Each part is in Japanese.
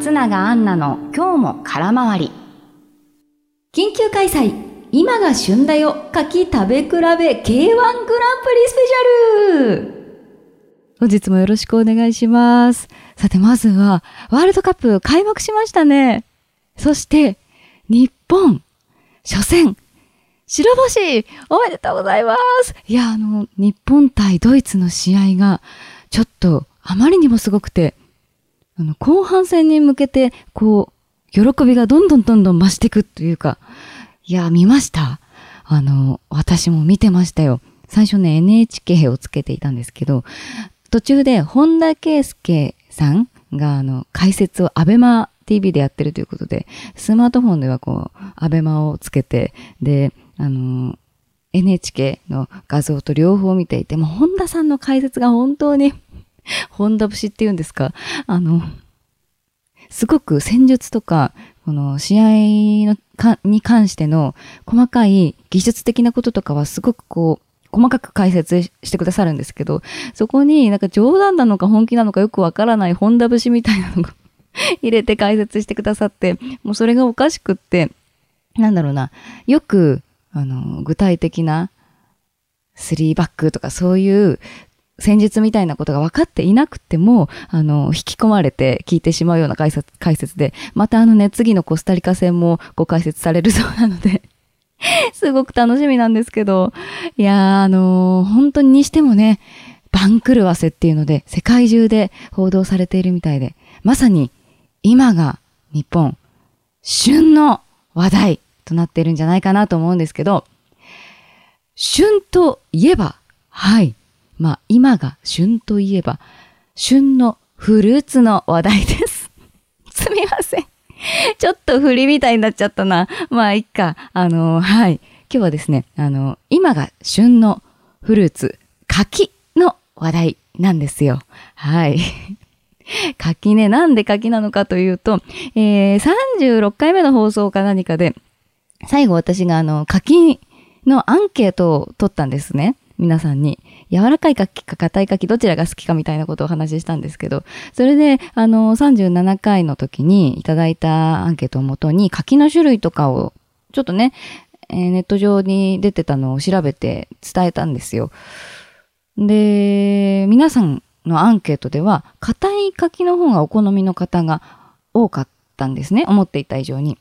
松永アンナの今日も空回り。緊急開催今が旬だよ柿食べ比べ K1 グランプリスペシャル本日もよろしくお願いします。さてまずはワールドカップ開幕しましたね。そして日本初戦白星おめでとうございますいや、あの、日本対ドイツの試合がちょっとあまりにもすごくて、あの、後半戦に向けて、こう、喜びがどんどんどんどん増していくというか、いや、見ましたあの、私も見てましたよ。最初ね、NHK をつけていたんですけど、途中で本田圭佑さんが、あの、解説をアベマ TV でやってるということで、スマートフォンではこう、アベマをつけて、で、あの、NHK の画像と両方見ていて、もう本田さんの解説が本当に 本田節っていうんですか？あの、すごく戦術とか、この試合のかに関しての細かい技術的なこととかはすごくこう、細かく解説してくださるんですけど、そこになんか冗談なのか本気なのかよくわからない本田節みたいなのが 入れて解説してくださって、もうそれがおかしくって、なんだろうな、よく、あの、具体的な3バックとかそういう戦術みたいなことが分かっていなくても、あの、引き込まれて聞いてしまうような解説解説で、またあのね、次のコスタリカ戦もご解説されるそうなので すごく楽しみなんですけど、いやー、あのー、本当にしてもね、番狂わせっていうので、世界中で報道されているみたいで、まさに今が日本、旬の話題となっているんじゃないかなと思うんですけど、旬といえば、はい、まあ今が旬といえば、旬のフルーツの話題です。すみません。ちょっと振りみたいになっちゃったな。まあいっか。あの、はい。今日はですね、あの、今が旬のフルーツ、柿の話題なんですよ。はい。柿ね、なんで柿なのかというと、えー、36回目の放送か何かで、最後私があの、柿のアンケートを取ったんですね。皆さんに。柔らかい柿か硬い柿どちらが好きかみたいなことをお話ししたんですけど、それで、あの、37回の時にいただいたアンケートをもとに柿の種類とかをちょっとね、えー、ネット上に出てたのを調べて伝えたんですよ。で、皆さんのアンケートでは、硬い柿の方がお好みの方が多かったんですね。思っていた以上に。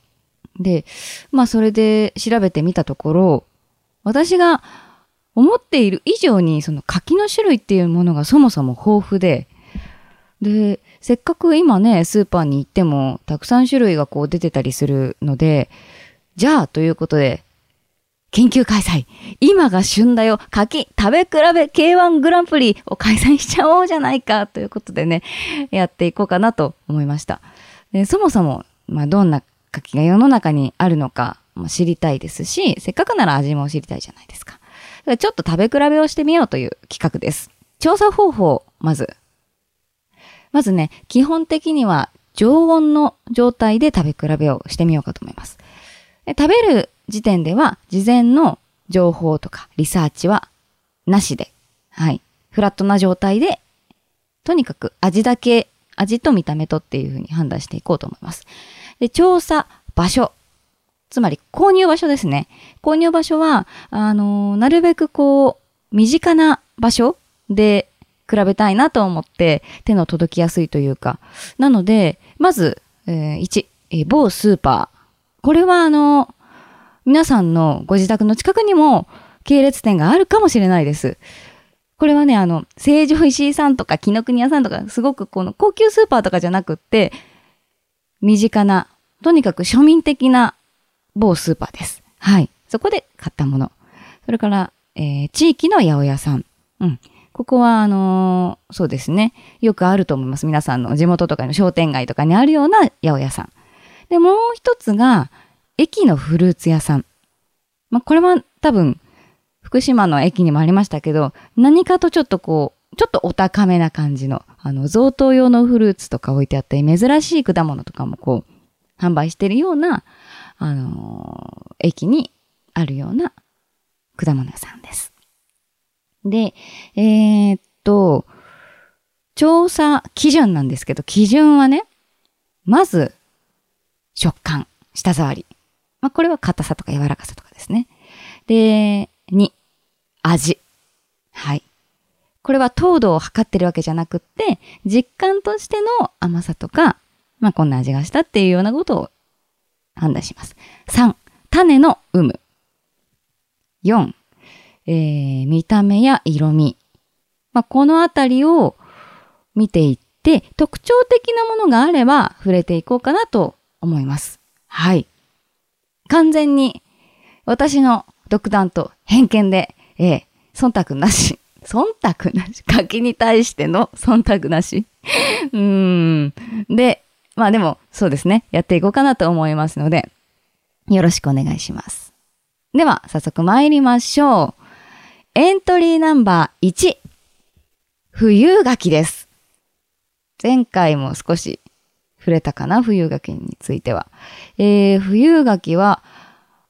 で、まあそれで調べてみたところ、私が思っている以上にその柿の種類っていうものがそもそも豊富で、で、せっかく今ね、スーパーに行ってもたくさん種類がこう出てたりするので、じゃあということで、研究開催今が旬だよ柿食べ比べ K1 グランプリを開催しちゃおうじゃないかということでね、やっていこうかなと思いました。でそもそも、まあ、どんな柿が世の中にあるのかも知りたいですし、せっかくなら味も知りたいじゃないですか。ちょっと食べ比べをしてみようという企画です。調査方法、まず。まずね、基本的には常温の状態で食べ比べをしてみようかと思います。食べる時点では事前の情報とかリサーチはなしで、はい。フラットな状態で、とにかく味だけ、味と見た目とっていうふうに判断していこうと思います。で、調査場所。つまり購入場所ですね。購入場所は、あのー、なるべくこう、身近な場所で比べたいなと思って手の届きやすいというか。なので、まず、えー、1、えー、某スーパー。これはあの、皆さんのご自宅の近くにも系列店があるかもしれないです。これはね、あの、成城石井さんとか紀ノ国屋さんとか、すごくこの高級スーパーとかじゃなくって、身近な、とにかく庶民的な某スーパーです。はい。そこで買ったもの。それから、えー、地域の八百屋さん。うん。ここは、あのー、そうですね。よくあると思います。皆さんの地元とかの商店街とかにあるような八百屋さん。で、もう一つが、駅のフルーツ屋さん。まあ、これは多分、福島の駅にもありましたけど、何かとちょっとこう、ちょっとお高めな感じの、あの、贈答用のフルーツとか置いてあって、珍しい果物とかもこう、販売してるような、あの、駅にあるような果物屋さんです。で、えー、っと、調査基準なんですけど、基準はね、まず、食感、舌触り。まあ、これは硬さとか柔らかさとかですね。で、2、味。はい。これは糖度を測ってるわけじゃなくって、実感としての甘さとか、まあ、こんな味がしたっていうようなことを判断します。3、種の有無。4、えー、見た目や色味。まあ、このあたりを見ていって、特徴的なものがあれば触れていこうかなと思います。はい。完全に私の独断と偏見で、えー、忖度なし。忖度なし？柿に対しての忖度なし？うーん。で、まあでも、そうですね。やっていこうかなと思いますので、よろしくお願いします。では、早速参りましょう。エントリーナンバー1。冬柿です。前回も少し触れたかな、冬柿については。えー、冬柿は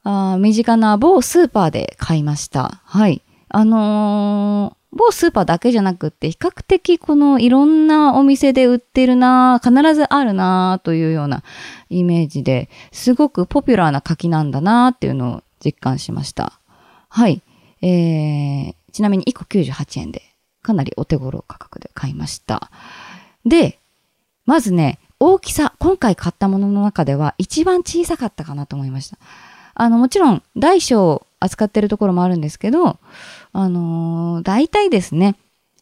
あ、身近な某スーパーで買いました。はい。あの、某スーパーだけじゃなくって、比較的このいろんなお店で売ってるな、必ずあるな、というようなイメージで、すごくポピュラーな柿なんだな、っていうのを実感しました。はい。えー、ちなみに1個98円で、かなりお手頃価格で買いました。で、まずね、大きさ、今回買ったものの中では一番小さかったかなと思いました。あの、もちろん大小扱ってるところもあるんですけど、あのー、大体ですね、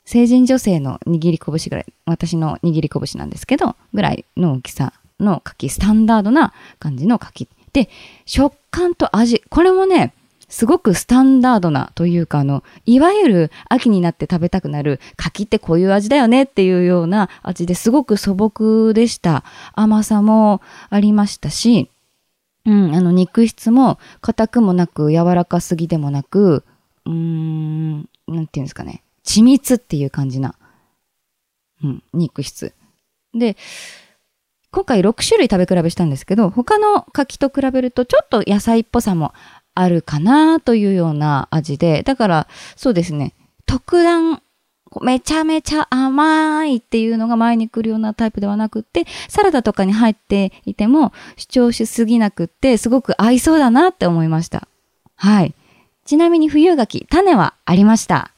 成人女性の握り拳ぐらい、私の握り拳なんですけど、ぐらいの大きさの柿、スタンダードな感じの柿。で、食感と味、これもね、すごくスタンダードなというか、あの、いわゆる秋になって食べたくなる柿ってこういう味だよねっていうような味ですごく素朴でした。甘さもありましたし、うん、あの肉質も硬くもなく柔らかすぎでもなく、うーん、なんていうんですかね。緻密っていう感じな、うん、肉質。で、今回6種類食べ比べしたんですけど、他の柿と比べるとちょっと野菜っぽさもあるかなというような味で、だからそうですね、特段めちゃめちゃ甘いっていうのが前に来るようなタイプではなくって、サラダとかに入っていても主張しすぎなくって、すごく合いそうだなって思いました。はい。ちなみに冬柿、種はありました。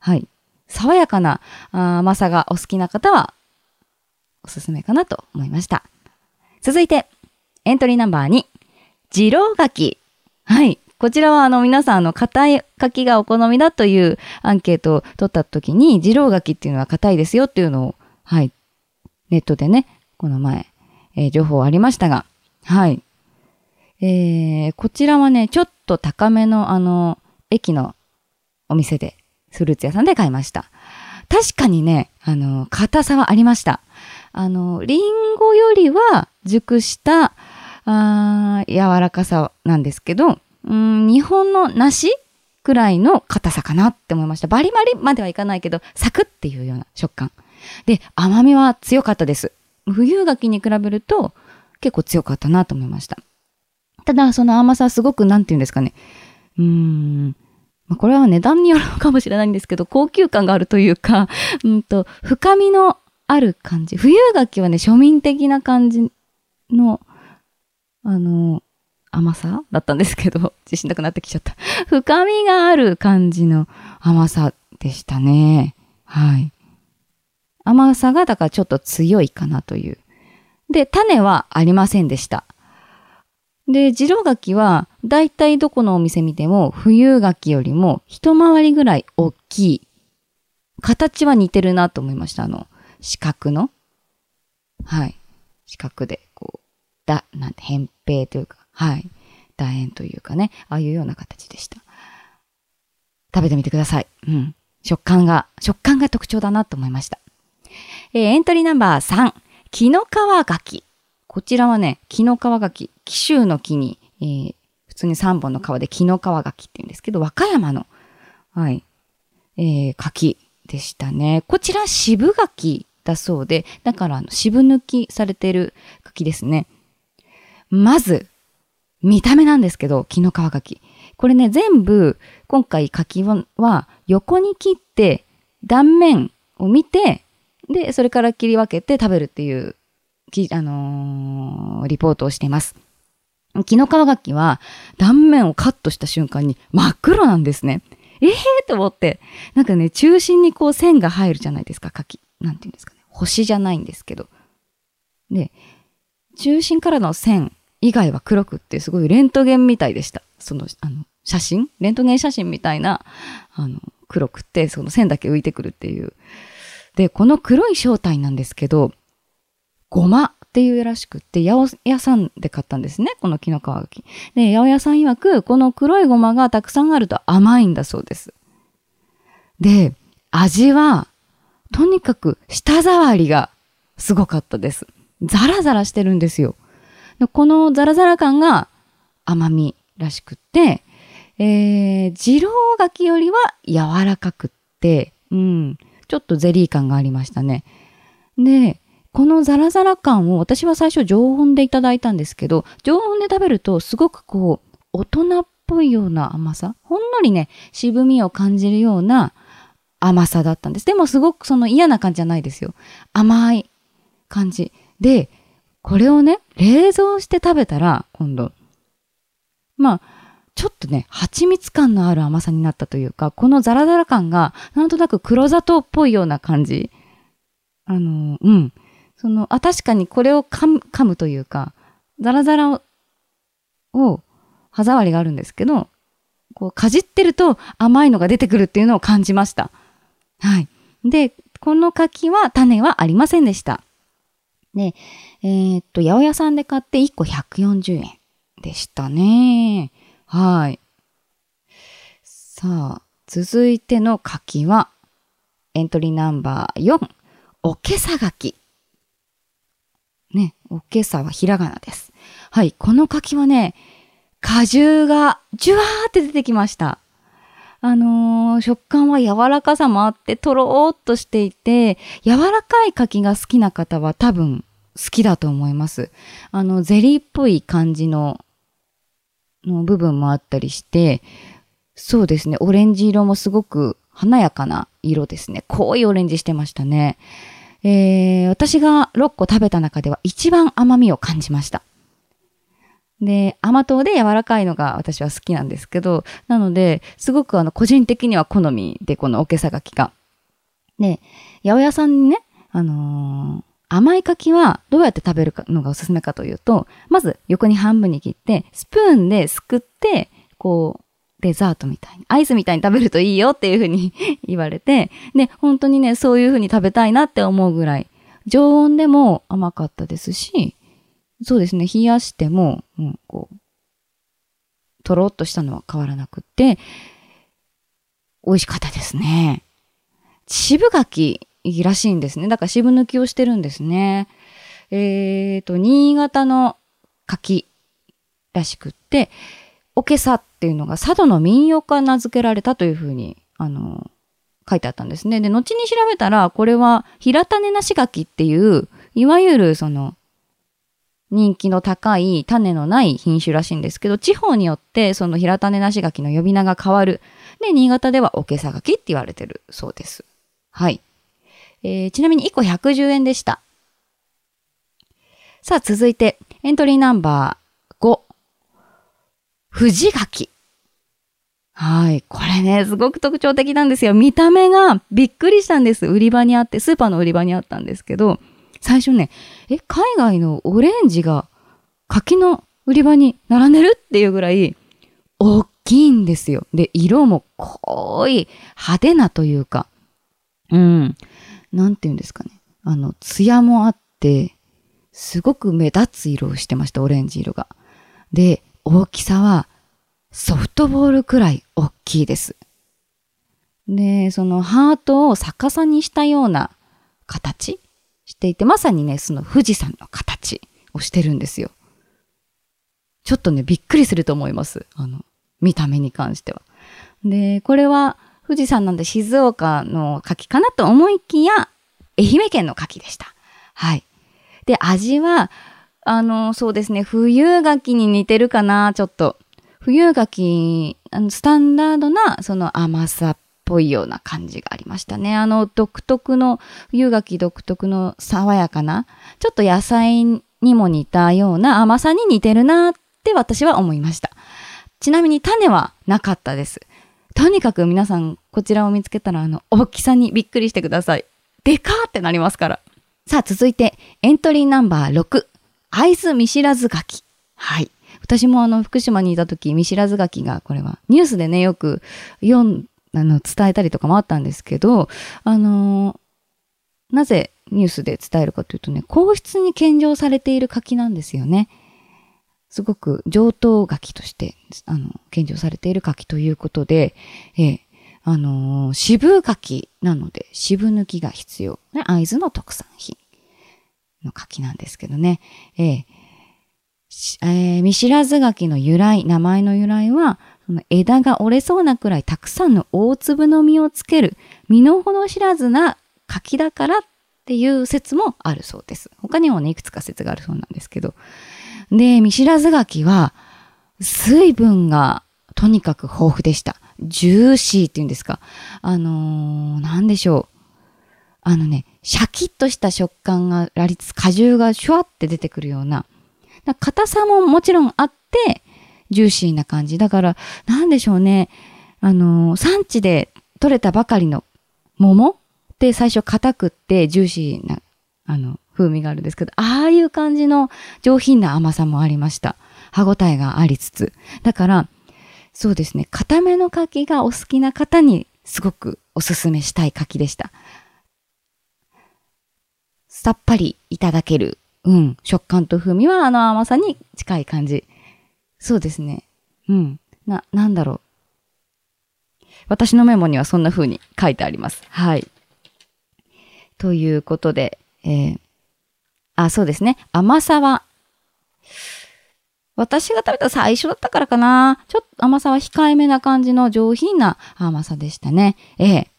はい。爽やかな甘さがお好きな方は、おすすめかなと思いました。続いて、エントリーナンバー2、二郎柿。はい。こちらはあの皆さんの硬い柿がお好みだというアンケートを取った時に、二郎柿っていうのは硬いですよっていうのを、はい、ネットでね、この前、えー、情報ありましたが、はい。えー、こちらはね、ちょっと高めのあの、駅のお店で、フルーツ屋さんで買いました。確かにね、あの、硬さはありました。あの、リンゴよりは熟した、あ柔らかさなんですけど、うん、日本の梨くらいの硬さかなって思いました。バリバリまではいかないけど、サクっていうような食感。で、甘みは強かったです。冬柿に比べると結構強かったなと思いました。ただ、その甘さすごく、なんて言うんですかね。うーん。まあ、これは値段によるのかもしれないんですけど、高級感があるというか、うんと、深みのある感じ。冬柿はね、庶民的な感じの、あの、甘さだったんですけど、自信なくなってきちゃった。深みがある感じの甘さでしたね。はい。甘さがだからちょっと強いかなという。で、種はありませんでした。で、次郎柿は、だいたいどこのお店見ても、冬柿よりも一回りぐらい大きい。形は似てるなと思いました。あの、四角の。はい。四角で、こう、だ、なんて、扁平というか、はい。楕円というかね、ああいうような形でした。食べてみてください。うん。食感が、食感が特徴だなと思いました。えー、エントリーナンバー3、木の皮柿。こちらはね、木の皮柿、紀州の木に、えー、普通に3本の皮で木の皮柿って言うんですけど、和歌山の、はい、えー、柿でしたね。こちら渋柿だそうで、だから渋抜きされてる柿ですね。まず、見た目なんですけど、木の皮柿。これね、全部、今回柿は横に切って、断面を見て、で、それから切り分けて食べるっていう、あのーリポートをしています。木の皮柿は断面をカットした瞬間に真っ黒なんですね。ええー、と思って。なんかね、中心にこう線が入るじゃないですか、柿。なんていうんですかね。星じゃないんですけど。で、中心からの線以外は黒くってすごいレントゲンみたいでした。その、あの、写真？レントゲン写真みたいな、あの、黒くって、その線だけ浮いてくるっていう。で、この黒い正体なんですけど、ごまっていうらしくって、八百屋さんで買ったんですね、この木の皮柿。で、八百屋さん曰く、この黒いごまがたくさんあると甘いんだそうです。で、味は、とにかく舌触りがすごかったです。ザラザラしてるんですよ。でこのザラザラ感が甘みらしくって、えー、二郎柿よりは柔らかくって、うん、ちょっとゼリー感がありましたね。で、このザラザラ感を私は最初常温でいただいたんですけど、常温で食べるとすごくこう、大人っぽいような甘さ、ほんのりね、渋みを感じるような甘さだったんです。でもすごくその嫌な感じじゃないですよ。甘い感じ。で、これをね、冷蔵して食べたら、今度、まあ、ちょっとね、蜂蜜感のある甘さになったというか、このザラザラ感が、なんとなく黒砂糖っぽいような感じ。あの、うん。その、あ、確かにこれを噛む、噛むというか、ザラザラを、を歯触りがあるんですけど、こう、かじってると甘いのが出てくるっていうのを感じました。はい。で、この柿は種はありませんでした。で、えーっと、八百屋さんで買って1個140円でしたね。はい。さあ、続いての柿は、エントリーナンバー4、おけさ柿。ね、おけさはひらがなです。はい、この柿はね、果汁がジュワーって出てきました。あのー食感は柔らかさもあって、とろーっとしていて、柔らかい柿が好きな方は多分好きだと思います。あの、ゼリーっぽい感じの、の部分もあったりして、そうですね、オレンジ色もすごく華やかな色ですね。濃いオレンジしてましたね。えー、私が6個食べた中では一番甘みを感じました。で、甘党で柔らかいのが私は好きなんですけど、なので、すごくあの、個人的には好みで、このおけさ柿が。で、八百屋さんにね、あのー甘い柿はどうやって食べるのがおすすめかというと、まず横に半分に切って、スプーンですくって、こう、デザートみたいに、アイスみたいに食べるといいよっていうふうに 言われて、で、本当にね、そういうふうに食べたいなって思うぐらい、常温でも甘かったですし、そうですね、冷やしても、うん、こう、とろっとしたのは変わらなくって、美味しかったですね。渋柿らしいんですね。だから渋抜きをしてるんですね。えーと、新潟の柿らしくって、おけさっていうのが佐渡の民謡から名付けられたというふうに、あの、書いてあったんですね。で、後に調べたら、これは平種なし柿っていう、いわゆるその、人気の高い種のない品種らしいんですけど、地方によってその平種なし柿の呼び名が変わる。で、新潟ではおけさ柿って言われてるそうです。はい。えーちなみに1個110円でした。さあ、続いて、エントリーナンバー。藤柿。はい。これね、すごく特徴的なんですよ。見た目がびっくりしたんです。売り場にあって、スーパーの売り場にあったんですけど、最初ね、え、海外のオレンジが柿の売り場に並んでるっていうぐらい、大きいんですよ。で、色も濃い、派手なというか、うん。なんて言うんですかね。あの、艶もあって、すごく目立つ色をしてました、オレンジ色が。で、大きさはソフトボールくらい大きいです。で、そのハートを逆さにしたような形していて、まさにね、その富士山の形をしてるんですよ。ちょっとね、びっくりすると思います。あの、見た目に関しては。で、これは富士山なんで静岡の牡蠣かなと思いきや、愛媛県の牡蠣でした。はい。で、味は、あの、そうですね、冬牡蠣に似てるかな、ちょっと。冬牡蠣、あのスタンダードな、その甘さっぽいような感じがありましたね。あの、独特の、冬柿独特の爽やかな、ちょっと野菜にも似たような甘さに似てるなって私は思いました。ちなみに種はなかったです。とにかく皆さんこちらを見つけたらあの大きさにびっくりしてください。でかーってなりますから。さあ続いてエントリーナンバー6、会津見知らず柿。はい。私もあの福島にいた時見知らず柿がこれはニュースでねよく読んあの伝えたりとかもあったんですけど、あのー、なぜニュースで伝えるかというとね、皇室に献上されている柿なんですよね。すごく上等柿として、あの、献上されている柿ということで、えー、あのー、渋柿なので、渋抜きが必要。ね、会津の特産品の柿なんですけどね。えーえー、見知らず柿の由来、名前の由来は、その枝が折れそうなくらいたくさんの大粒の実をつける、身の程知らずな柿だからっていう説もあるそうです。他にもね、いくつか説があるそうなんですけど。で、見知らず柿は、水分がとにかく豊富でした。ジューシーっていうんですか。あのー、なんでしょう。あのね、シャキッとした食感がありつつ、果汁がシュワって出てくるような、硬さももちろんあって、ジューシーな感じ。だから、なんでしょうね。あの、産地で取れたばかりの桃って最初硬くってジューシーな、あの、風味があるんですけど、ああいう感じの上品な甘さもありました。歯ごたえがありつつ。だから、そうですね、固めの柿がお好きな方にすごくおすすめしたい柿でした。さっぱりいただける、うん、食感と風味はあの甘さに近い感じ。そうですね。うん。な、なんだろう。私のメモにはそんな風に書いてあります。はい。ということで、えー、あ、そうですね。甘さは、私が食べた最初だったからかな。ちょっと甘さは控えめな感じの上品な甘さでしたね。ええ。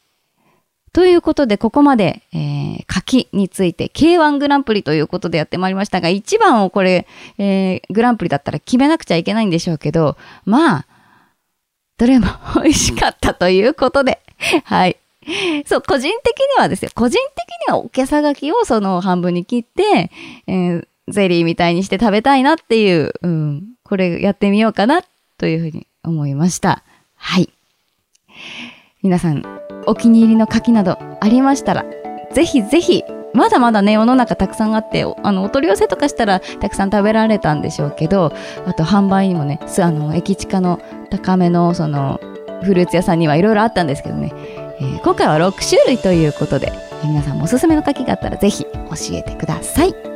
ということで、ここまで、えー、柿について K1 グランプリということでやってまいりましたが、一番をこれ、えー、グランプリだったら決めなくちゃいけないんでしょうけど、まあ、どれも美味しかったということで、はい。そう、個人的にはですよ。個人的にはおけさがきをその半分に切って、えー、ゼリーみたいにして食べたいなっていう、うん、これやってみようかなというふうに思いました。はい。皆さん、お気に入りの柿などありましたら、ぜひぜひ、まだまだね、世の中たくさんあって、あの、お取り寄せとかしたらたくさん食べられたんでしょうけど、あと販売にもね、あの、駅地下の高めの、その、フルーツ屋さんにはいろいろあったんですけどね、えー、今回は6種類ということで、皆さんもおすすめの柿があったらぜひ教えてください。